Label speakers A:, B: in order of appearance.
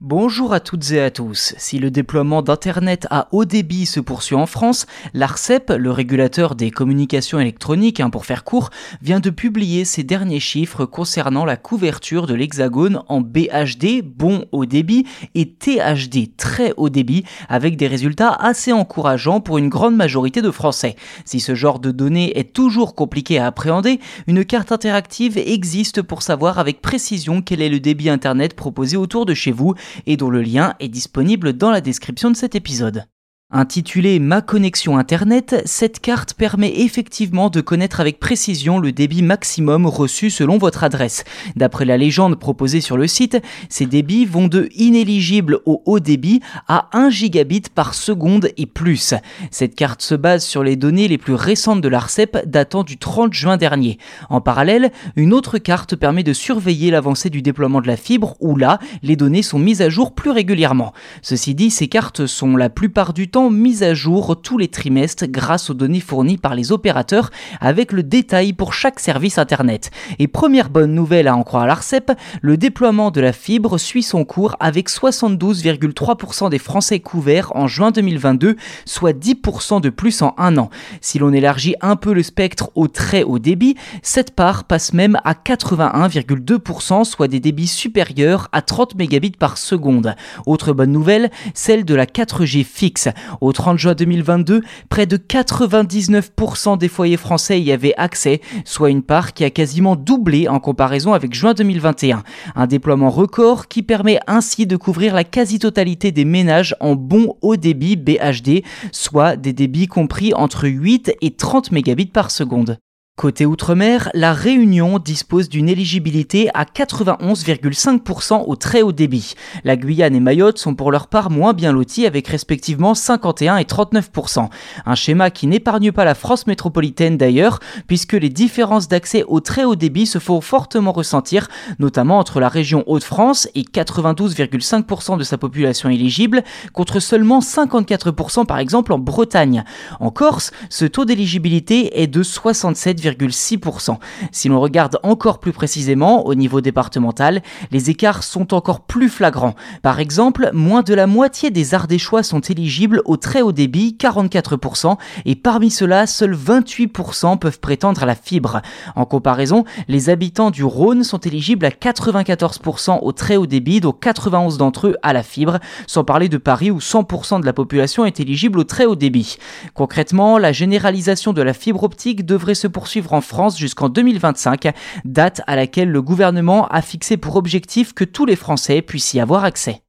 A: Bonjour à toutes et à tous. Si le déploiement d'Internet à haut débit se poursuit en France, l'ARCEP, le régulateur des communications électroniques, hein, pour faire court, vient de publier ses derniers chiffres concernant la couverture de l'Hexagone en BHD, bon haut débit, et THD, très haut débit, avec des résultats assez encourageants pour une grande majorité de Français. Si ce genre de données est toujours compliqué à appréhender, une carte interactive existe pour savoir avec précision quel est le débit Internet proposé autour de chez vous et dont le lien est disponible dans la description de cet épisode. Intitulée Ma connexion Internet, cette carte permet effectivement de connaître avec précision le débit maximum reçu selon votre adresse. D'après la légende proposée sur le site, ces débits vont de inéligible au haut débit à 1 gigabit par seconde et plus. Cette carte se base sur les données les plus récentes de l'ARCEP datant du 30 juin dernier. En parallèle, une autre carte permet de surveiller l'avancée du déploiement de la fibre où là, les données sont mises à jour plus régulièrement. Ceci dit, ces cartes sont la plupart du temps mise à jour tous les trimestres grâce aux données fournies par les opérateurs avec le détail pour chaque service Internet. Et première bonne nouvelle à en croire l'ARCEP, le déploiement de la fibre suit son cours avec 72,3% des Français couverts en juin 2022, soit 10% de plus en un an. Si l'on élargit un peu le spectre au très haut débit, cette part passe même à 81,2%, soit des débits supérieurs à 30 mégabits par seconde. Autre bonne nouvelle, celle de la 4G fixe. Au 30 juin 2022, près de 99% des foyers français y avaient accès, soit une part qui a quasiment doublé en comparaison avec juin 2021. Un déploiement record qui permet ainsi de couvrir la quasi-totalité des ménages en bon haut débit BHD, soit des débits compris entre 8 et 30 mégabits par seconde. Côté Outre-mer, la Réunion dispose d'une éligibilité à 91,5% au très haut débit. La Guyane et Mayotte sont pour leur part moins bien lotis avec respectivement 51 et 39%. Un schéma qui n'épargne pas la France métropolitaine d'ailleurs, puisque les différences d'accès au très haut débit se font fortement ressentir, notamment entre la région Hauts-de-France et 92,5% de sa population éligible, contre seulement 54% par exemple en Bretagne. En Corse, ce taux d'éligibilité est de 67, si l'on regarde encore plus précisément au niveau départemental, les écarts sont encore plus flagrants. Par exemple, moins de la moitié des Ardéchois sont éligibles au très haut débit, 44%, et parmi ceux-là, seuls 28% peuvent prétendre à la fibre. En comparaison, les habitants du Rhône sont éligibles à 94% au très haut débit, dont 91 d'entre eux à la fibre, sans parler de Paris où 100% de la population est éligible au très haut débit. Concrètement, la généralisation de la fibre optique devrait se en France jusqu'en 2025, date à laquelle le gouvernement a fixé pour objectif que tous les Français puissent y avoir accès.